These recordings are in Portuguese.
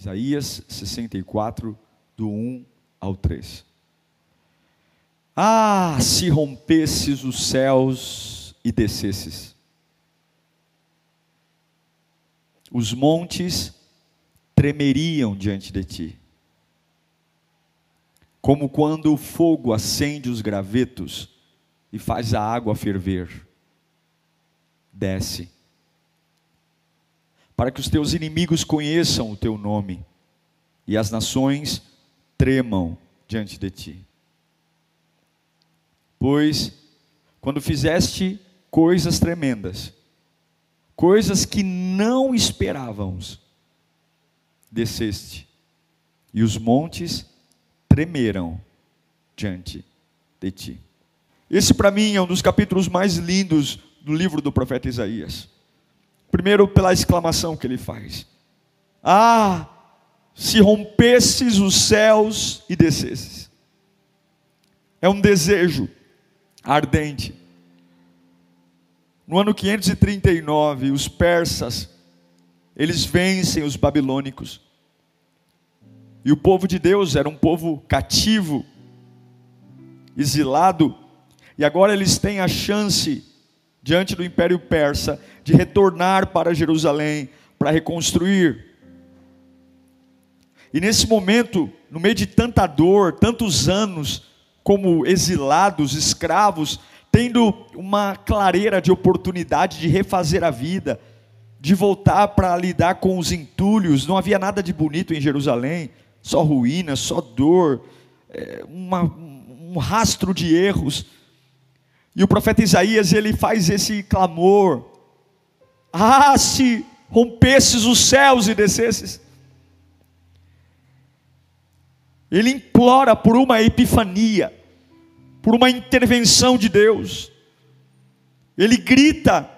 Isaías 64, do 1 ao 3. Ah, se rompesses os céus e descesses, os montes tremeriam diante de ti, como quando o fogo acende os gravetos e faz a água ferver. Desce para que os teus inimigos conheçam o teu nome e as nações tremam diante de ti. Pois, quando fizeste coisas tremendas, coisas que não esperávamos, desceste, e os montes tremeram diante de ti. Esse, para mim, é um dos capítulos mais lindos do livro do profeta Isaías. Primeiro, pela exclamação que ele faz: Ah, se rompesses os céus e descesses. É um desejo ardente. No ano 539, os persas, eles vencem os babilônicos. E o povo de Deus era um povo cativo, exilado, e agora eles têm a chance diante do Império Persa, de retornar para Jerusalém para reconstruir. E nesse momento, no meio de tanta dor, tantos anos como exilados, escravos, tendo uma clareira de oportunidade de refazer a vida, de voltar para lidar com os entulhos, não havia nada de bonito em Jerusalém, só ruínas, só dor, é, uma, um rastro de erros. E o profeta Isaías, ele faz esse clamor: Ah, se rompesses os céus e descesses. Ele implora por uma epifania, por uma intervenção de Deus. Ele grita,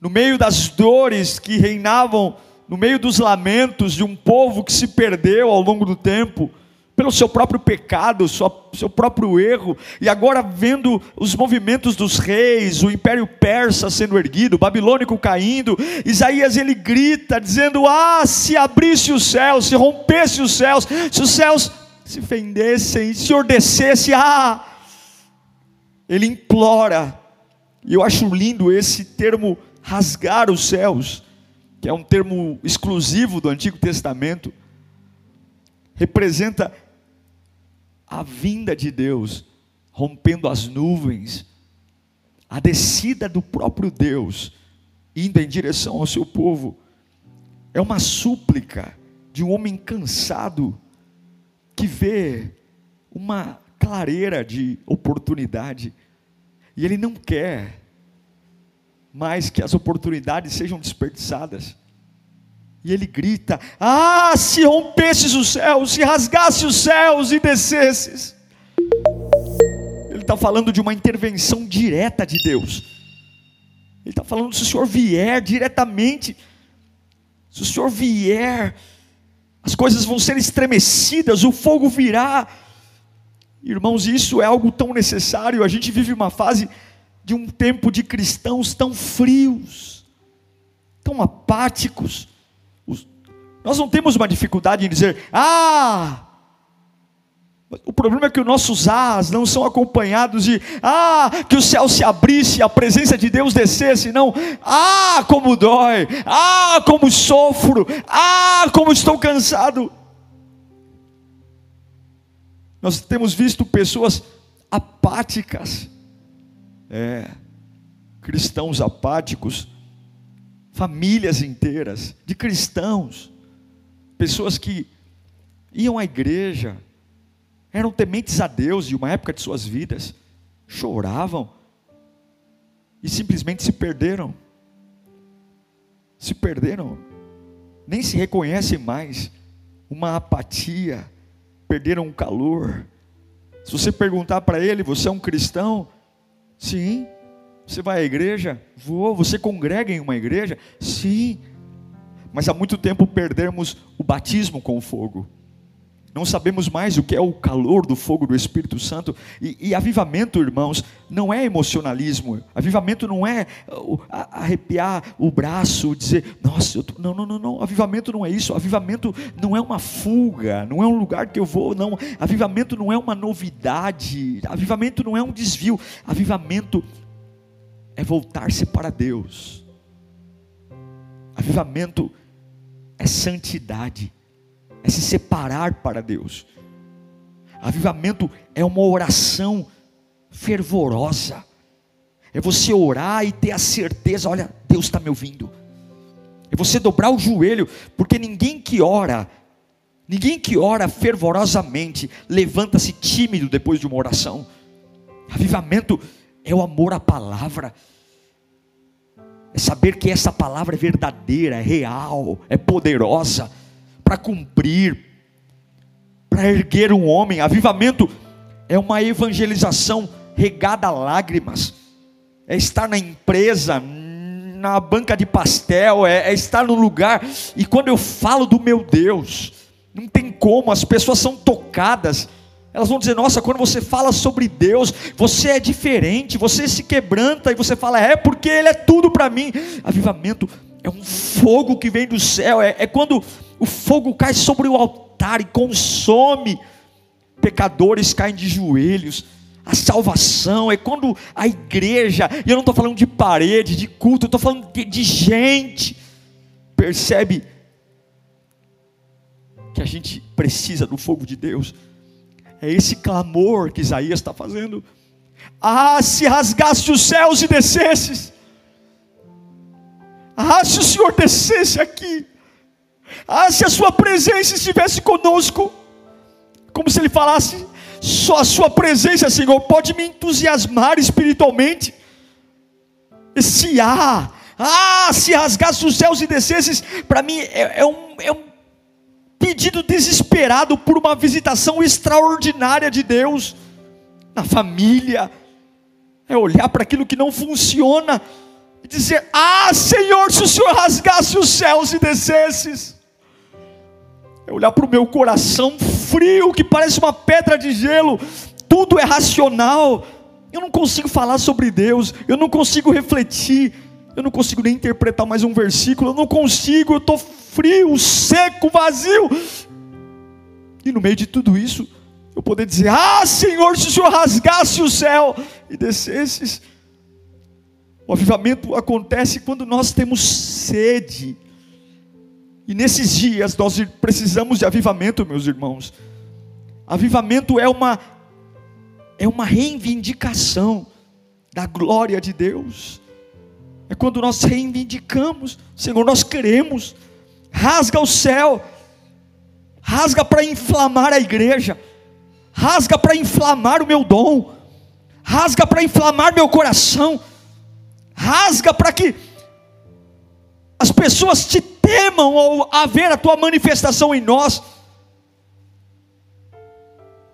no meio das dores que reinavam, no meio dos lamentos de um povo que se perdeu ao longo do tempo, pelo seu próprio pecado, seu próprio erro, e agora vendo os movimentos dos reis, o império persa sendo erguido, o babilônico caindo, Isaías ele grita dizendo: "Ah, se abrisse os céus, se rompesse os céus, se os céus se fendessem, se ordecesse, ah!" Ele implora. E eu acho lindo esse termo rasgar os céus, que é um termo exclusivo do Antigo Testamento representa a vinda de Deus, rompendo as nuvens, a descida do próprio Deus, indo em direção ao seu povo. É uma súplica de um homem cansado que vê uma clareira de oportunidade e ele não quer mais que as oportunidades sejam desperdiçadas. E ele grita: Ah, se rompesses os céus, se rasgasse os céus e descesses. Ele está falando de uma intervenção direta de Deus. Ele está falando: se o Senhor vier diretamente, se o Senhor vier, as coisas vão ser estremecidas, o fogo virá. Irmãos, isso é algo tão necessário. A gente vive uma fase de um tempo de cristãos tão frios, tão apáticos nós não temos uma dificuldade em dizer, ah, o problema é que os nossos as não são acompanhados de, ah, que o céu se abrisse, a presença de Deus descesse, não, ah, como dói, ah, como sofro, ah, como estou cansado. Nós temos visto pessoas apáticas, é, cristãos apáticos, famílias inteiras de cristãos, pessoas que iam à igreja, eram tementes a Deus de uma época de suas vidas, choravam e simplesmente se perderam. Se perderam, nem se reconhecem mais. uma apatia, perderam o calor. Se você perguntar para ele, você é um cristão? Sim. Você vai à igreja? Vou. Você congrega em uma igreja? Sim. Mas há muito tempo perdemos o batismo com o fogo. Não sabemos mais o que é o calor do fogo do Espírito Santo. E, e avivamento, irmãos, não é emocionalismo. Avivamento não é uh, arrepiar o braço, dizer, nossa, tô... não, não, não, não. Avivamento não é isso. Avivamento não é uma fuga, não é um lugar que eu vou, não. Avivamento não é uma novidade. Avivamento não é um desvio. Avivamento é voltar-se para Deus. Avivamento é santidade é se separar para Deus. Avivamento é uma oração fervorosa. É você orar e ter a certeza: olha, Deus está me ouvindo. É você dobrar o joelho, porque ninguém que ora, ninguém que ora fervorosamente, levanta-se tímido depois de uma oração. Avivamento é o amor à palavra, é saber que essa palavra é verdadeira, é real, é poderosa para cumprir, para erguer um homem. Avivamento é uma evangelização regada a lágrimas, é estar na empresa, na banca de pastel, é, é estar no lugar, e quando eu falo do meu Deus, não tem como, as pessoas são tocadas. Elas vão dizer: Nossa, quando você fala sobre Deus, você é diferente, você se quebranta e você fala: É porque Ele é tudo para mim. Avivamento é um fogo que vem do céu, é, é quando o fogo cai sobre o altar e consome, pecadores caem de joelhos. A salvação é quando a igreja, e eu não estou falando de parede, de culto, eu estou falando de, de gente, percebe que a gente precisa do fogo de Deus. É esse clamor que Isaías está fazendo. Ah, se rasgasse os céus e descesses. Ah, se o Senhor descesse aqui. Ah, se a Sua presença estivesse conosco, como se Ele falasse, só a Sua presença, Senhor, pode me entusiasmar espiritualmente. Esse ar, ah, se rasgasse os céus e descesses, para mim é, é, um, é um pedido desesperado por uma visitação extraordinária de Deus na família, é olhar para aquilo que não funciona e dizer: Ah, Senhor, se o Senhor rasgasse os céus e descesses, é olhar para o meu coração frio, que parece uma pedra de gelo, tudo é racional. Eu não consigo falar sobre Deus, eu não consigo refletir, eu não consigo nem interpretar mais um versículo, eu não consigo, eu estou frio, seco, vazio. E no meio de tudo isso, eu poder dizer: Ah, Senhor, se o Senhor rasgasse o céu e descesse. O avivamento acontece quando nós temos sede e nesses dias nós precisamos de avivamento, meus irmãos. Avivamento é uma é uma reivindicação da glória de Deus. É quando nós reivindicamos, Senhor, nós queremos. Rasga o céu. Rasga para inflamar a igreja. Rasga para inflamar o meu dom. Rasga para inflamar meu coração. Rasga para que as pessoas te temam ao haver a tua manifestação em nós.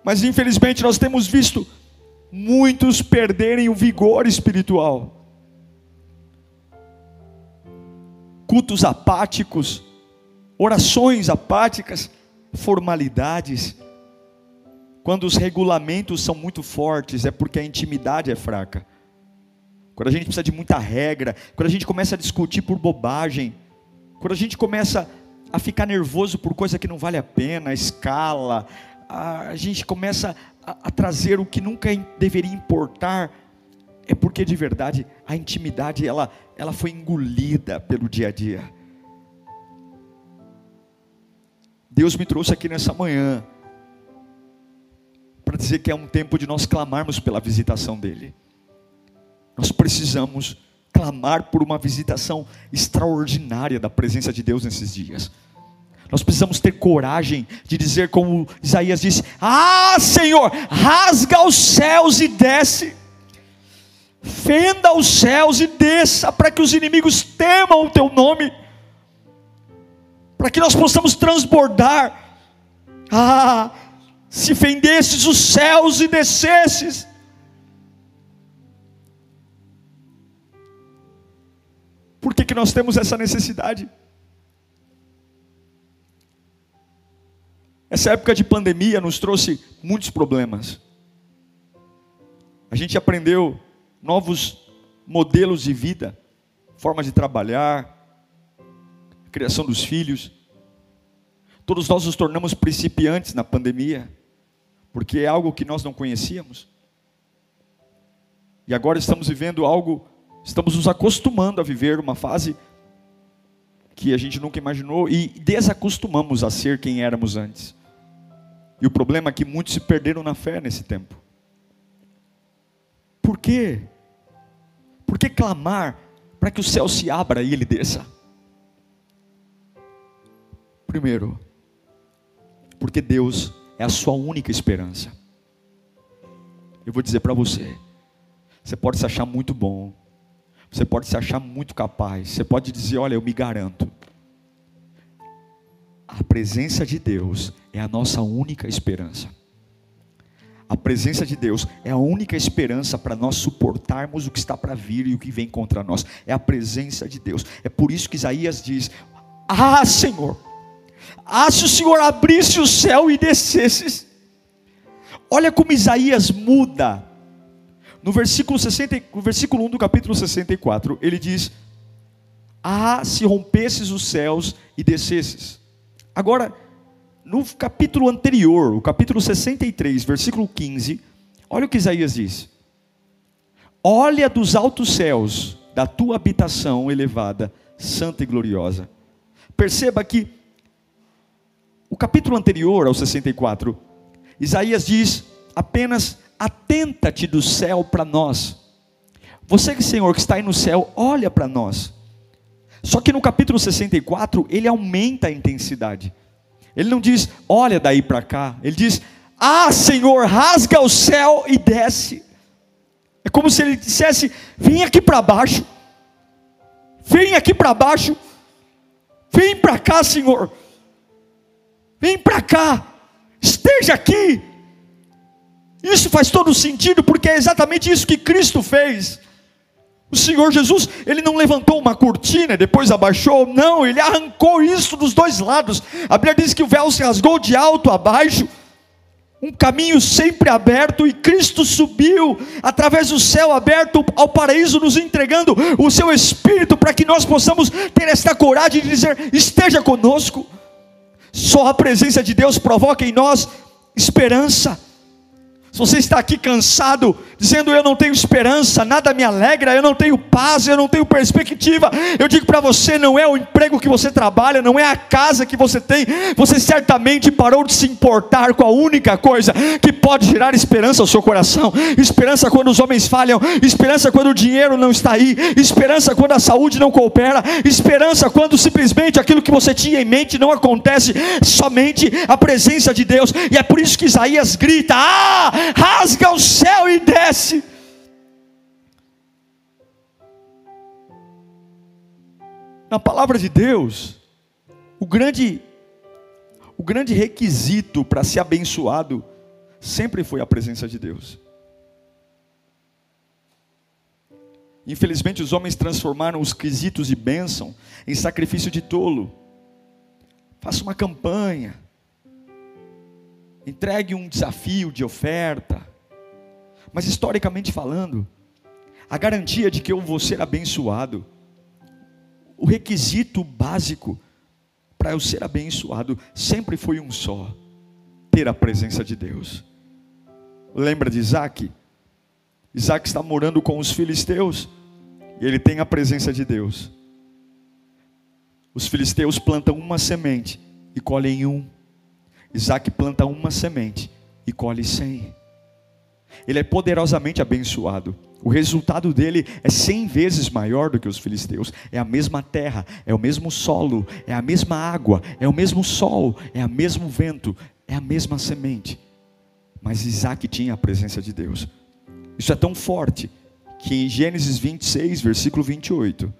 Mas infelizmente nós temos visto muitos perderem o vigor espiritual. Cultos apáticos, orações apáticas, formalidades. Quando os regulamentos são muito fortes, é porque a intimidade é fraca quando a gente precisa de muita regra, quando a gente começa a discutir por bobagem, quando a gente começa a ficar nervoso por coisa que não vale a pena, a escala, a gente começa a, a trazer o que nunca deveria importar, é porque de verdade a intimidade ela, ela foi engolida pelo dia a dia. Deus me trouxe aqui nessa manhã para dizer que é um tempo de nós clamarmos pela visitação dEle. Nós precisamos clamar por uma visitação extraordinária da presença de Deus nesses dias. Nós precisamos ter coragem de dizer, como Isaías disse: Ah, Senhor, rasga os céus e desce, fenda os céus e desça, para que os inimigos temam o teu nome, para que nós possamos transbordar Ah, se fendesses os céus e descesses. Por que, que nós temos essa necessidade? Essa época de pandemia nos trouxe muitos problemas. A gente aprendeu novos modelos de vida, forma de trabalhar, criação dos filhos. Todos nós nos tornamos principiantes na pandemia, porque é algo que nós não conhecíamos. E agora estamos vivendo algo, estamos nos acostumando a viver uma fase que a gente nunca imaginou e desacostumamos a ser quem éramos antes. E o problema é que muitos se perderam na fé nesse tempo. Por quê? Por que clamar para que o céu se abra e ele desça? Primeiro, porque Deus é a sua única esperança. Eu vou dizer para você: você pode se achar muito bom, você pode se achar muito capaz, você pode dizer, olha, eu me garanto. A presença de Deus é a nossa única esperança. A presença de Deus é a única esperança para nós suportarmos o que está para vir e o que vem contra nós. É a presença de Deus. É por isso que Isaías diz: Ah, Senhor, ah, se o Senhor abrisse o céu e descesse. Olha como Isaías muda. No versículo, 60, no versículo 1 do capítulo 64, ele diz: Ah, se rompesses os céus e descesses. Agora, no capítulo anterior, o capítulo 63, versículo 15, olha o que Isaías diz: Olha dos altos céus, da tua habitação elevada, santa e gloriosa. Perceba que o capítulo anterior ao 64, Isaías diz apenas: atenta-te do céu para nós. Você, Senhor, que está aí no céu, olha para nós. Só que no capítulo 64, ele aumenta a intensidade. Ele não diz, olha daí para cá. Ele diz, ah, Senhor, rasga o céu e desce. É como se ele dissesse: vem aqui para baixo, vem aqui para baixo, vem para cá, Senhor, vem para cá, esteja aqui. Isso faz todo sentido, porque é exatamente isso que Cristo fez. O Senhor Jesus, ele não levantou uma cortina, depois abaixou, não, ele arrancou isso dos dois lados. A Bíblia diz que o véu se rasgou de alto a baixo, um caminho sempre aberto, e Cristo subiu através do céu aberto ao paraíso, nos entregando o seu Espírito para que nós possamos ter esta coragem de dizer: esteja conosco. Só a presença de Deus provoca em nós esperança. Se você está aqui cansado, dizendo eu não tenho esperança, nada me alegra, eu não tenho paz, eu não tenho perspectiva, eu digo para você: não é o emprego que você trabalha, não é a casa que você tem, você certamente parou de se importar com a única coisa que pode gerar esperança ao seu coração. Esperança quando os homens falham, esperança quando o dinheiro não está aí, esperança quando a saúde não coopera, esperança quando simplesmente aquilo que você tinha em mente não acontece, somente a presença de Deus, e é por isso que Isaías grita: Ah! rasga o céu e desce. Na palavra de Deus, o grande o grande requisito para ser abençoado sempre foi a presença de Deus. Infelizmente, os homens transformaram os quesitos de bênção em sacrifício de tolo. Faça uma campanha, entregue um desafio de oferta. Mas historicamente falando, a garantia de que eu vou ser abençoado, o requisito básico para eu ser abençoado sempre foi um só: ter a presença de Deus. Lembra de Isaac? Isaac está morando com os filisteus e ele tem a presença de Deus. Os filisteus plantam uma semente e colhem um. Isaac planta uma semente e colhe cem. Ele é poderosamente abençoado. O resultado dele é cem vezes maior do que os filisteus. É a mesma terra, é o mesmo solo, é a mesma água, é o mesmo sol, é o mesmo vento, é a mesma semente. Mas Isaac tinha a presença de Deus. Isso é tão forte que em Gênesis 26, versículo 28,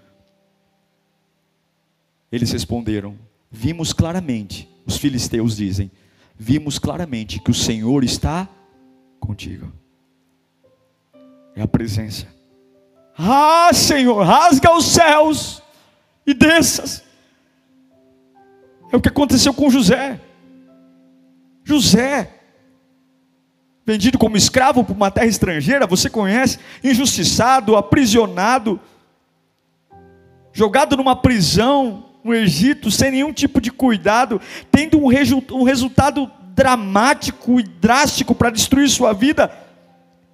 eles responderam: Vimos claramente, os filisteus dizem, vimos claramente que o Senhor está contigo. É a presença. Ah, Senhor, rasga os céus e desças. É o que aconteceu com José. José, vendido como escravo para uma terra estrangeira, você conhece, injustiçado, aprisionado, jogado numa prisão no Egito, sem nenhum tipo de cuidado, tendo um, um resultado dramático e drástico para destruir sua vida.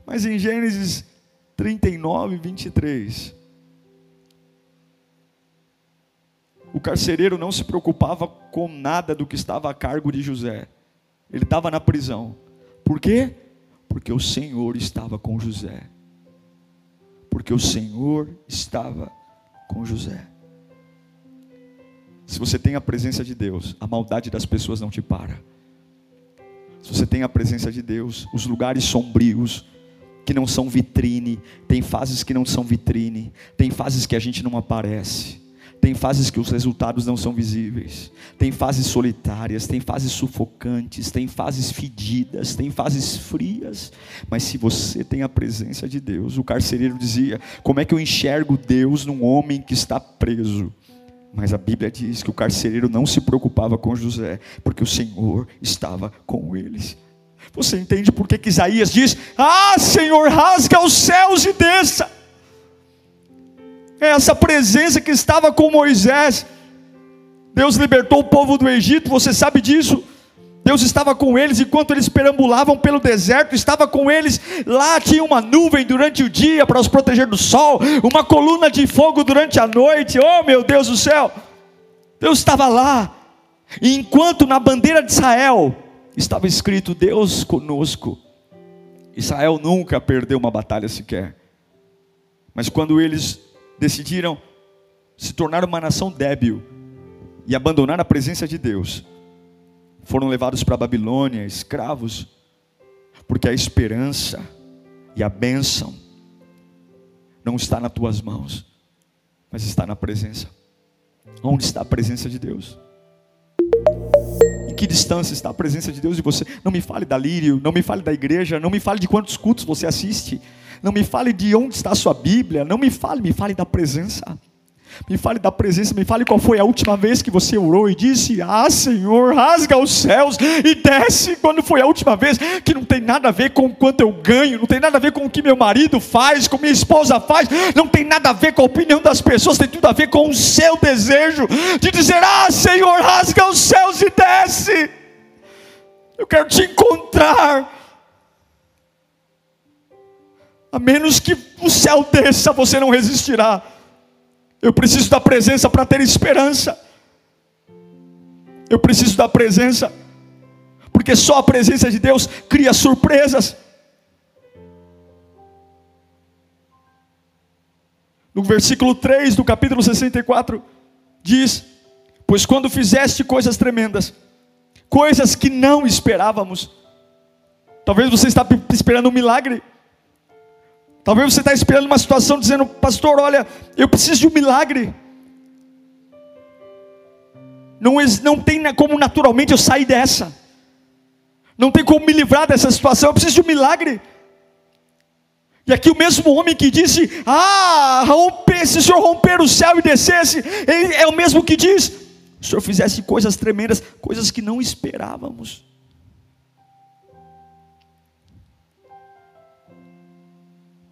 Mas em Gênesis 39, 23, o carcereiro não se preocupava com nada do que estava a cargo de José. Ele estava na prisão. Por quê? Porque o Senhor estava com José. Porque o Senhor estava com José. Se você tem a presença de Deus, a maldade das pessoas não te para. Se você tem a presença de Deus, os lugares sombrios, que não são vitrine, tem fases que não são vitrine, tem fases que a gente não aparece. Tem fases que os resultados não são visíveis. Tem fases solitárias, tem fases sufocantes, tem fases fedidas, tem fases frias. Mas se você tem a presença de Deus, o carcereiro dizia: Como é que eu enxergo Deus num homem que está preso? Mas a Bíblia diz que o carcereiro não se preocupava com José, porque o Senhor estava com eles. Você entende por que, que Isaías diz: Ah, Senhor, rasga os céus e desça. É essa presença que estava com Moisés. Deus libertou o povo do Egito, você sabe disso. Deus estava com eles enquanto eles perambulavam pelo deserto, estava com eles. Lá tinha uma nuvem durante o dia para os proteger do sol, uma coluna de fogo durante a noite. Oh, meu Deus do céu! Deus estava lá. E enquanto na bandeira de Israel estava escrito Deus conosco, Israel nunca perdeu uma batalha sequer. Mas quando eles decidiram se tornar uma nação débil e abandonar a presença de Deus, foram levados para a Babilônia, escravos, porque a esperança e a bênção não está nas tuas mãos, mas está na presença. Onde está a presença de Deus? Que distância está a presença de Deus de você? Não me fale da lírio, não me fale da igreja, não me fale de quantos cultos você assiste, não me fale de onde está a sua Bíblia, não me fale, me fale da presença. Me fale da presença, me fale qual foi a última vez que você orou e disse: Ah, Senhor, rasga os céus e desce. Quando foi a última vez que não tem nada a ver com quanto eu ganho, não tem nada a ver com o que meu marido faz, com minha esposa faz, não tem nada a ver com a opinião das pessoas, tem tudo a ver com o seu desejo de dizer: Ah, Senhor, rasga os céus e desce. Eu quero te encontrar. A menos que o céu desça, você não resistirá. Eu preciso da presença para ter esperança. Eu preciso da presença, porque só a presença de Deus cria surpresas. No versículo 3 do capítulo 64, diz: Pois quando fizeste coisas tremendas, coisas que não esperávamos, talvez você está esperando um milagre, Talvez você está esperando uma situação dizendo, pastor, olha, eu preciso de um milagre. Não, não tem como naturalmente eu sair dessa. Não tem como me livrar dessa situação. Eu preciso de um milagre. E aqui o mesmo homem que disse: Ah, romper, se o Senhor romper o céu e descesse, é o mesmo que diz: Se o Senhor fizesse coisas tremendas, coisas que não esperávamos.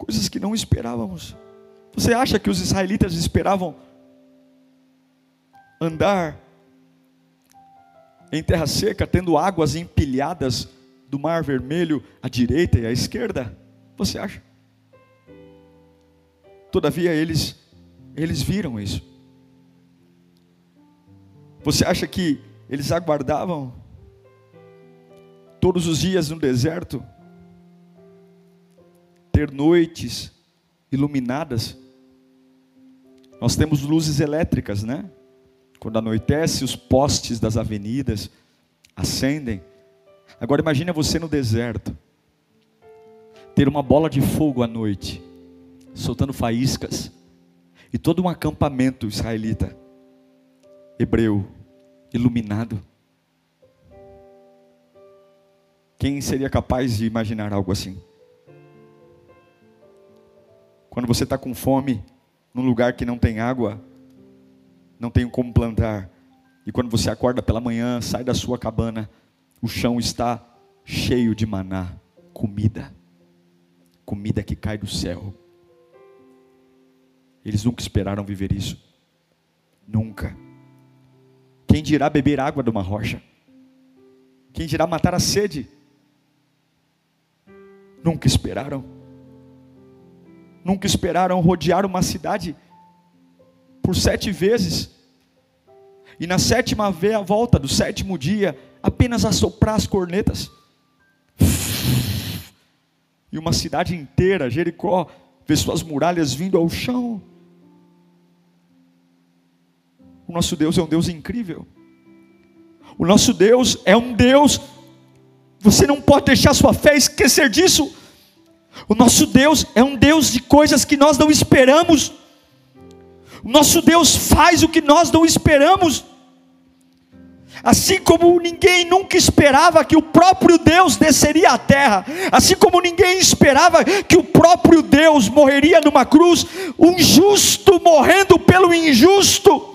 Coisas que não esperávamos. Você acha que os israelitas esperavam andar em terra seca, tendo águas empilhadas do Mar Vermelho à direita e à esquerda? Você acha? Todavia eles eles viram isso. Você acha que eles aguardavam todos os dias no deserto ter noites iluminadas. Nós temos luzes elétricas, né? Quando anoitece, os postes das avenidas acendem. Agora imagine você no deserto, ter uma bola de fogo à noite, soltando faíscas, e todo um acampamento israelita, hebreu, iluminado. Quem seria capaz de imaginar algo assim? Quando você está com fome, num lugar que não tem água, não tem como plantar, e quando você acorda pela manhã, sai da sua cabana, o chão está cheio de maná, comida, comida que cai do céu. Eles nunca esperaram viver isso, nunca. Quem dirá beber água de uma rocha? Quem dirá matar a sede? Nunca esperaram. Nunca esperaram rodear uma cidade por sete vezes. E na sétima vez, a volta do sétimo dia, apenas assoprar as cornetas. E uma cidade inteira, Jericó, vê suas muralhas vindo ao chão. O nosso Deus é um Deus incrível. O nosso Deus é um Deus, você não pode deixar sua fé esquecer disso. O nosso Deus é um Deus de coisas que nós não esperamos. O nosso Deus faz o que nós não esperamos. Assim como ninguém nunca esperava que o próprio Deus desceria à terra, assim como ninguém esperava que o próprio Deus morreria numa cruz, um justo morrendo pelo injusto,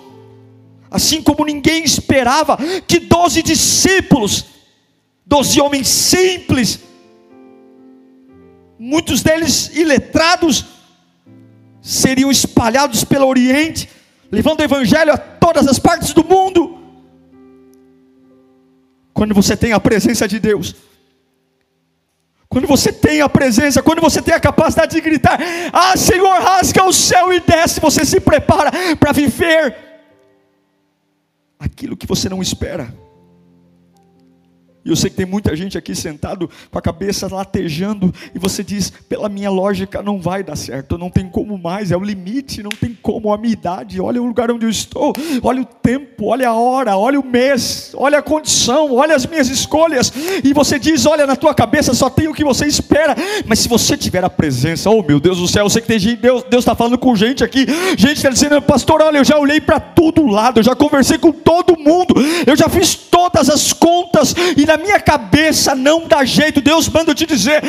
Assim como ninguém esperava que doze discípulos, doze homens simples, muitos deles iletrados, seriam espalhados pelo Oriente, levando o Evangelho a todas as partes do mundo. Quando você tem a presença de Deus, quando você tem a presença, quando você tem a capacidade de gritar: Ah, Senhor, rasga o céu e desce, você se prepara para viver aquilo que você não espera. Eu sei que tem muita gente aqui sentado com a cabeça latejando, e você diz: pela minha lógica não vai dar certo, não tem como mais, é o limite, não tem como, a minha idade, olha o lugar onde eu estou, olha o tempo, olha a hora, olha o mês, olha a condição, olha as minhas escolhas, e você diz: olha, na tua cabeça só tem o que você espera, mas se você tiver a presença, oh meu Deus do céu, eu sei que tem gente, Deus está falando com gente aqui, gente está dizendo: pastor, olha, eu já olhei para todo lado, eu já conversei com todo mundo, eu já fiz todas as contas, e na minha cabeça não dá jeito. Deus manda te dizer: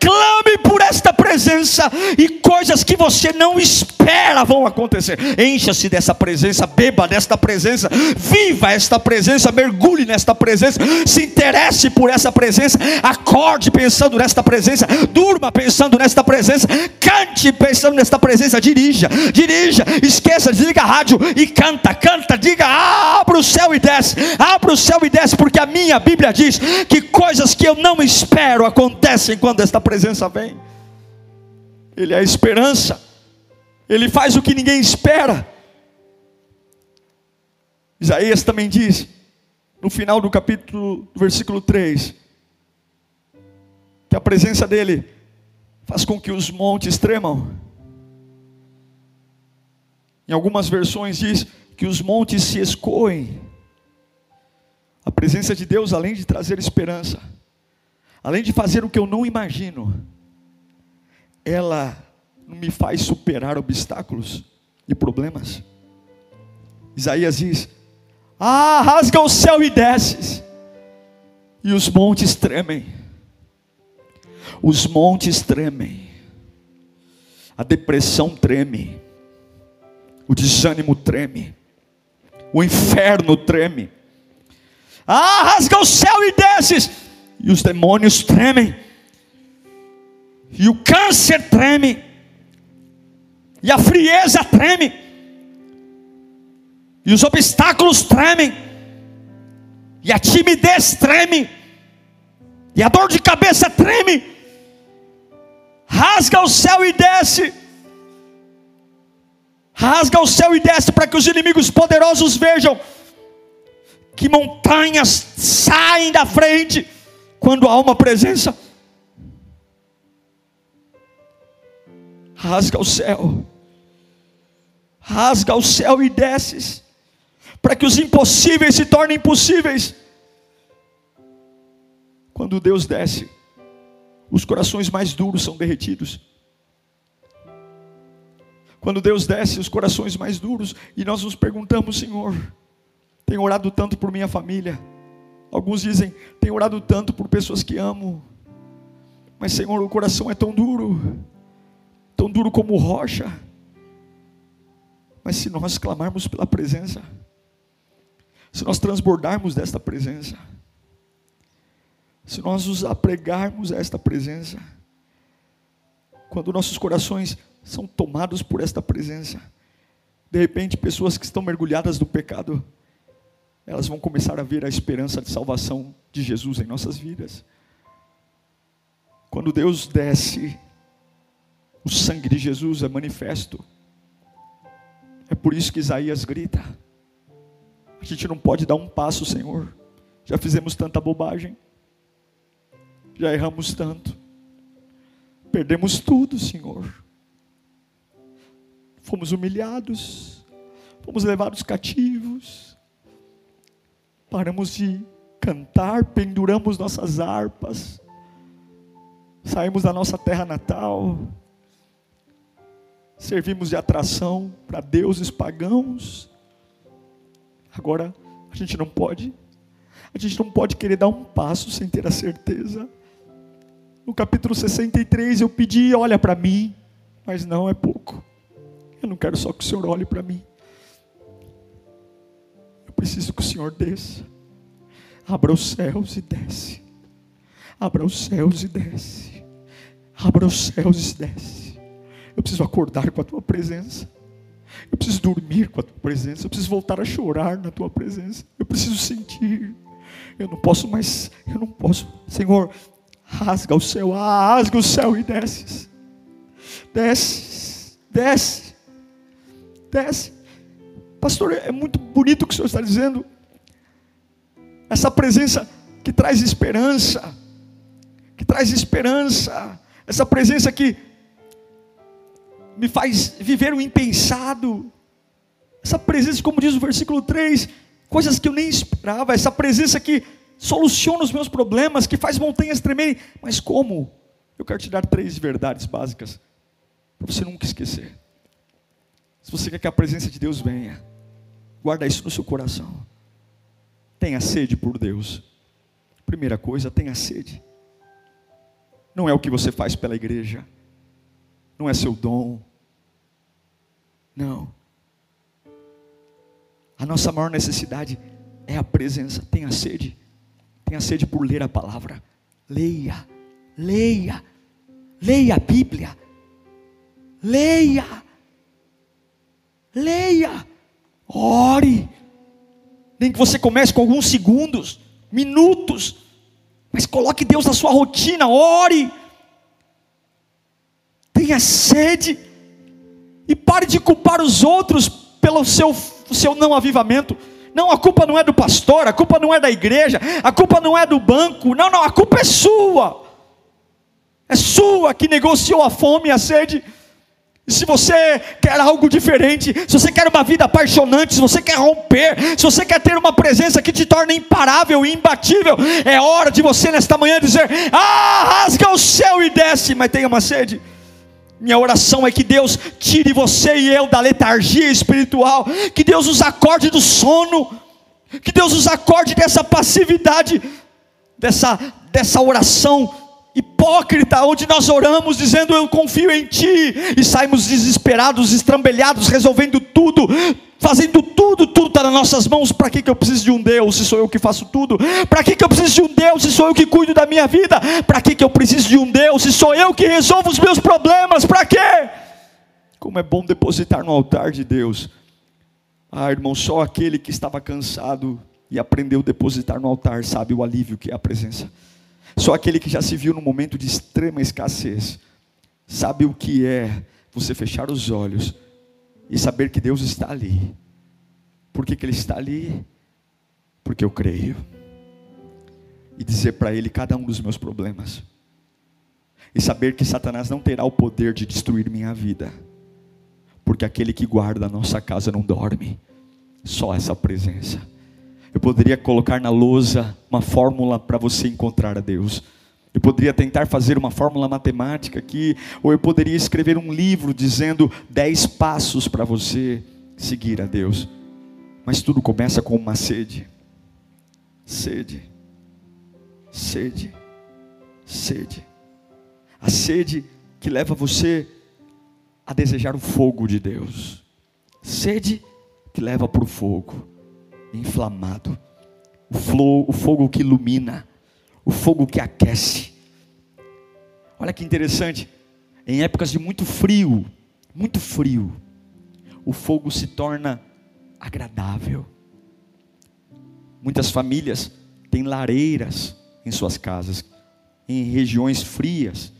clame por esta presença, e coisas que você não espera vão acontecer. Encha-se dessa presença, beba desta presença, viva esta presença, mergulhe nesta presença, se interesse por essa presença, acorde pensando nesta presença, durma pensando nesta presença, cante pensando nesta presença, dirija, dirija, esqueça, desliga a rádio e canta, canta, diga, abra o céu e desce, abra o céu e desce, porque a minha Bíblia diz diz que coisas que eu não espero acontecem quando esta presença vem. Ele é a esperança, ele faz o que ninguém espera. Isaías também diz, no final do capítulo, versículo 3, que a presença dele faz com que os montes tremam. Em algumas versões diz que os montes se escoem. A presença de Deus, além de trazer esperança, além de fazer o que eu não imagino, ela me faz superar obstáculos e problemas. Isaías diz: Ah, rasga o céu e desces, e os montes tremem. Os montes tremem, a depressão treme, o desânimo treme, o inferno treme, ah, rasga o céu e desces. E os demônios tremem. E o câncer treme. E a frieza treme. E os obstáculos tremem. E a timidez treme. E a dor de cabeça treme. Rasga o céu e desce. Rasga o céu e desce para que os inimigos poderosos vejam que montanhas saem da frente quando há uma presença. Rasga o céu, rasga o céu e desces, para que os impossíveis se tornem possíveis. Quando Deus desce, os corações mais duros são derretidos. Quando Deus desce, os corações mais duros, e nós nos perguntamos, Senhor, tenho orado tanto por minha família. Alguns dizem: tenho orado tanto por pessoas que amo, mas Senhor, o coração é tão duro, tão duro como rocha. Mas se nós clamarmos pela presença, se nós transbordarmos desta presença, se nós nos apregarmos a esta presença, quando nossos corações são tomados por esta presença, de repente, pessoas que estão mergulhadas no pecado, elas vão começar a ver a esperança de salvação de Jesus em nossas vidas. Quando Deus desce, o sangue de Jesus é manifesto. É por isso que Isaías grita: A gente não pode dar um passo, Senhor. Já fizemos tanta bobagem, já erramos tanto, perdemos tudo, Senhor. Fomos humilhados, fomos levados cativos, paramos de cantar, penduramos nossas harpas, saímos da nossa terra natal, servimos de atração para deuses pagãos. Agora, a gente não pode, a gente não pode querer dar um passo sem ter a certeza. No capítulo 63 eu pedi, olha para mim, mas não é pouco. Eu não quero só que o Senhor olhe para mim. Preciso que o Senhor desça. Abra os céus e desce. Abra os céus e desce. Abra os céus e desce. Eu preciso acordar com a tua presença. Eu preciso dormir com a tua presença. Eu preciso voltar a chorar na tua presença. Eu preciso sentir. Eu não posso mais. Eu não posso. Senhor, rasga o céu. Ah, rasga o céu e desce. Desce. Desce. Desce. Pastor, é muito bonito o que o Senhor está dizendo. Essa presença que traz esperança, que traz esperança, essa presença que me faz viver o impensado, essa presença, como diz o versículo 3, coisas que eu nem esperava, essa presença que soluciona os meus problemas, que faz montanhas tremerem, mas como? Eu quero te dar três verdades básicas, para você nunca esquecer. Se você quer que a presença de Deus venha, guarda isso no seu coração. Tenha sede por Deus. Primeira coisa, tenha sede. Não é o que você faz pela igreja, não é seu dom. Não. A nossa maior necessidade é a presença. Tenha sede. Tenha sede por ler a palavra. Leia, leia, leia a Bíblia. Leia, leia, ore nem que você comece com alguns segundos, minutos, mas coloque Deus na sua rotina, ore, tenha sede, e pare de culpar os outros pelo seu, seu não avivamento. Não, a culpa não é do pastor, a culpa não é da igreja, a culpa não é do banco, não, não, a culpa é sua. É sua que negociou a fome e a sede. Se você quer algo diferente, se você quer uma vida apaixonante, se você quer romper, se você quer ter uma presença que te torna imparável e imbatível, é hora de você nesta manhã dizer: Ah, rasga o céu e desce, mas tenha uma sede. Minha oração é que Deus tire você e eu da letargia espiritual, que Deus os acorde do sono, que Deus os acorde dessa passividade, dessa, dessa oração hipócrita, onde nós oramos dizendo eu confio em Ti, e saímos desesperados, estrambelhados, resolvendo tudo, fazendo tudo, tudo está nas nossas mãos. Para que, que eu preciso de um Deus se sou eu que faço tudo? Para que, que eu preciso de um Deus se sou eu que cuido da minha vida? Para que, que eu preciso de um Deus se sou eu que resolvo os meus problemas? Para quê? Como é bom depositar no altar de Deus. Ah, irmão, só aquele que estava cansado e aprendeu a depositar no altar sabe o alívio que é a presença. Só aquele que já se viu num momento de extrema escassez sabe o que é você fechar os olhos e saber que Deus está ali. Por que, que Ele está ali? Porque eu creio. E dizer para Ele cada um dos meus problemas. E saber que Satanás não terá o poder de destruir minha vida. Porque aquele que guarda a nossa casa não dorme. Só essa presença. Eu poderia colocar na lousa uma fórmula para você encontrar a Deus. Eu poderia tentar fazer uma fórmula matemática aqui, ou eu poderia escrever um livro dizendo dez passos para você seguir a Deus. Mas tudo começa com uma sede. Sede. Sede, sede. A sede que leva você a desejar o fogo de Deus. Sede que leva para o fogo, inflamado. O, flow, o fogo que ilumina, o fogo que aquece. Olha que interessante, em épocas de muito frio, muito frio, o fogo se torna agradável. Muitas famílias têm lareiras em suas casas, em regiões frias.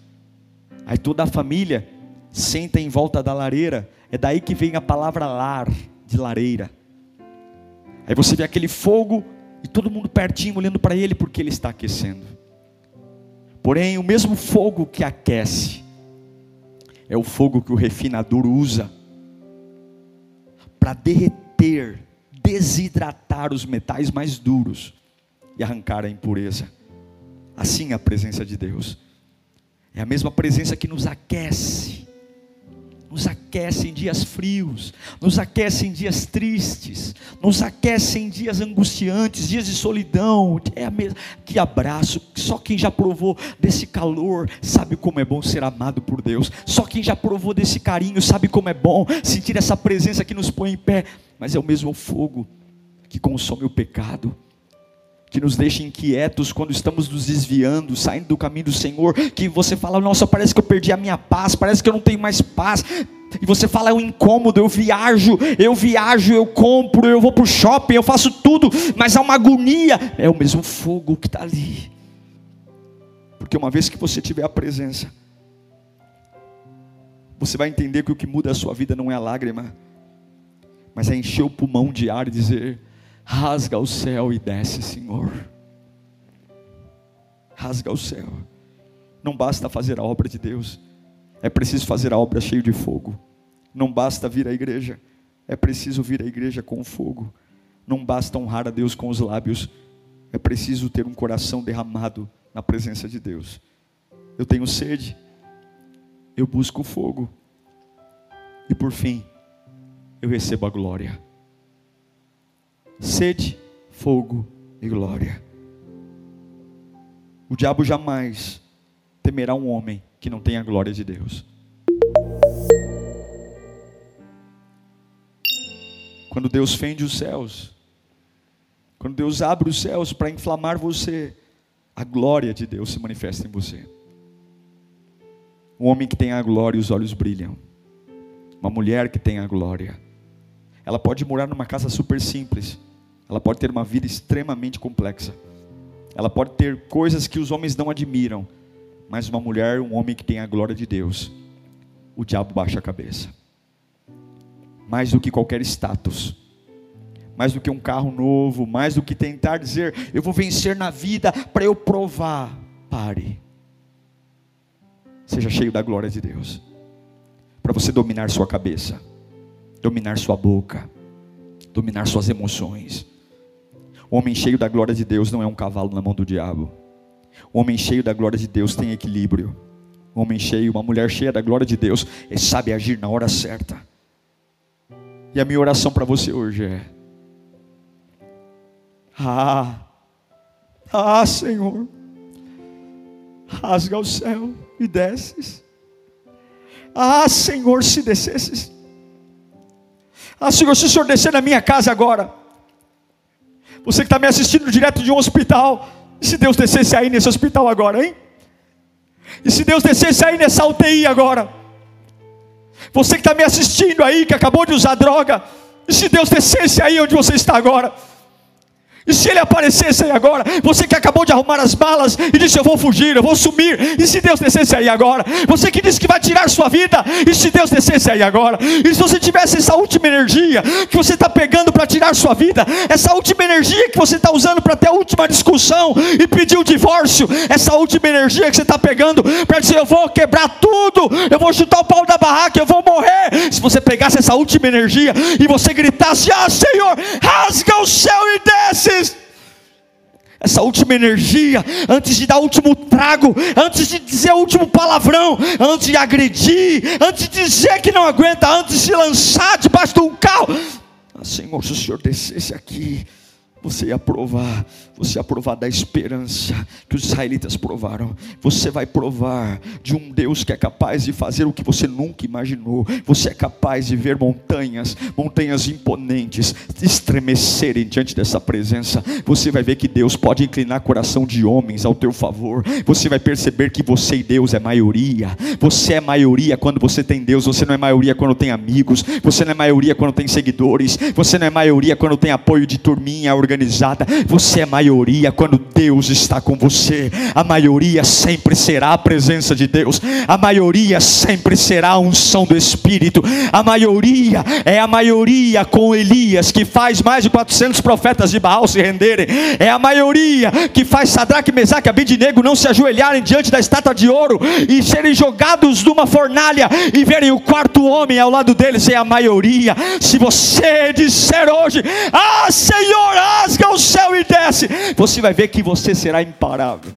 Aí toda a família senta em volta da lareira. É daí que vem a palavra lar, de lareira. Aí você vê aquele fogo e todo mundo pertinho olhando para ele porque ele está aquecendo. Porém, o mesmo fogo que aquece é o fogo que o refinador usa para derreter, desidratar os metais mais duros e arrancar a impureza. Assim é a presença de Deus. É a mesma presença que nos aquece nos aquece em dias frios, nos aquece em dias tristes, nos aquece em dias angustiantes, dias de solidão. É a mesma, que abraço. Só quem já provou desse calor sabe como é bom ser amado por Deus. Só quem já provou desse carinho sabe como é bom sentir essa presença que nos põe em pé. Mas é o mesmo fogo que consome o pecado que nos deixa inquietos quando estamos nos desviando, saindo do caminho do Senhor, que você fala, nossa, parece que eu perdi a minha paz, parece que eu não tenho mais paz. E você fala, é um incômodo, eu viajo, eu viajo, eu compro, eu vou para o shopping, eu faço tudo, mas há uma agonia. É o mesmo fogo que está ali. Porque uma vez que você tiver a presença, você vai entender que o que muda a sua vida não é a lágrima, mas é encher o pulmão de ar e dizer: Rasga o céu e desce, Senhor. Rasga o céu. Não basta fazer a obra de Deus, é preciso fazer a obra cheio de fogo. Não basta vir à igreja, é preciso vir à igreja com fogo. Não basta honrar a Deus com os lábios, é preciso ter um coração derramado na presença de Deus. Eu tenho sede, eu busco fogo, e por fim, eu recebo a glória sede, fogo e glória. O diabo jamais temerá um homem que não tenha a glória de Deus. Quando Deus fende os céus, quando Deus abre os céus para inflamar você, a glória de Deus se manifesta em você. Um homem que tem a glória, os olhos brilham. Uma mulher que tem a glória. Ela pode morar numa casa super simples, ela pode ter uma vida extremamente complexa. Ela pode ter coisas que os homens não admiram. Mas uma mulher, um homem que tem a glória de Deus, o diabo baixa a cabeça. Mais do que qualquer status, mais do que um carro novo, mais do que tentar dizer, eu vou vencer na vida para eu provar. Pare. Seja cheio da glória de Deus. Para você dominar sua cabeça, dominar sua boca, dominar suas emoções o homem cheio da glória de Deus não é um cavalo na mão do diabo. O homem cheio da glória de Deus tem equilíbrio. O homem cheio, uma mulher cheia da glória de Deus, ele sabe agir na hora certa. E a minha oração para você hoje é: Ah, ah, Senhor, rasga o céu e desces. Ah, Senhor, se descesses. Ah, Senhor, se o Senhor descer na minha casa agora você que está me assistindo direto de um hospital. E se Deus descesse aí nesse hospital agora, hein? E se Deus descesse aí nessa UTI agora? Você que está me assistindo aí, que acabou de usar droga. E se Deus descesse aí onde você está agora? E se ele aparecesse aí agora, você que acabou de arrumar as balas e disse: Eu vou fugir, eu vou sumir. E se Deus descesse aí agora? Você que disse que vai tirar sua vida, e se Deus descesse aí agora? E se você tivesse essa última energia que você está pegando para tirar sua vida, essa última energia que você está usando para ter a última discussão e pedir o divórcio, essa última energia que você está pegando para dizer: Eu vou quebrar tudo, eu vou chutar o pau da barraca, eu vou morrer. Se você pegasse essa última energia e você gritasse: Ah, Senhor, rasga o céu e desce essa última energia, antes de dar o último trago, antes de dizer o último palavrão, antes de agredir, antes de dizer que não aguenta, antes de lançar debaixo de um carro. Ah, Senhor, se o Senhor descesse aqui, você ia provar, você ia provar da esperança que os israelitas provaram. Você vai provar de um Deus que é capaz de fazer o que você nunca imaginou. Você é capaz de ver montanhas, montanhas imponentes, estremecerem diante dessa presença. Você vai ver que Deus pode inclinar coração de homens ao teu favor. Você vai perceber que você e Deus é maioria. Você é maioria quando você tem Deus, você não é maioria quando tem amigos, você não é maioria quando tem seguidores, você não é maioria quando tem apoio de turminha organizada organizada. Você é maioria quando Deus está com você. A maioria sempre será a presença de Deus. A maioria sempre será a unção do Espírito. A maioria é a maioria com Elias que faz mais de 400 profetas de Baal se renderem. É a maioria que faz Sadraque, Mesaque e Abednego não se ajoelharem diante da estátua de ouro e serem jogados numa fornalha e verem o quarto homem ao lado deles. É a maioria. Se você disser hoje: Ah, Senhor, ah, rasga o céu e desce, você vai ver que você será imparável.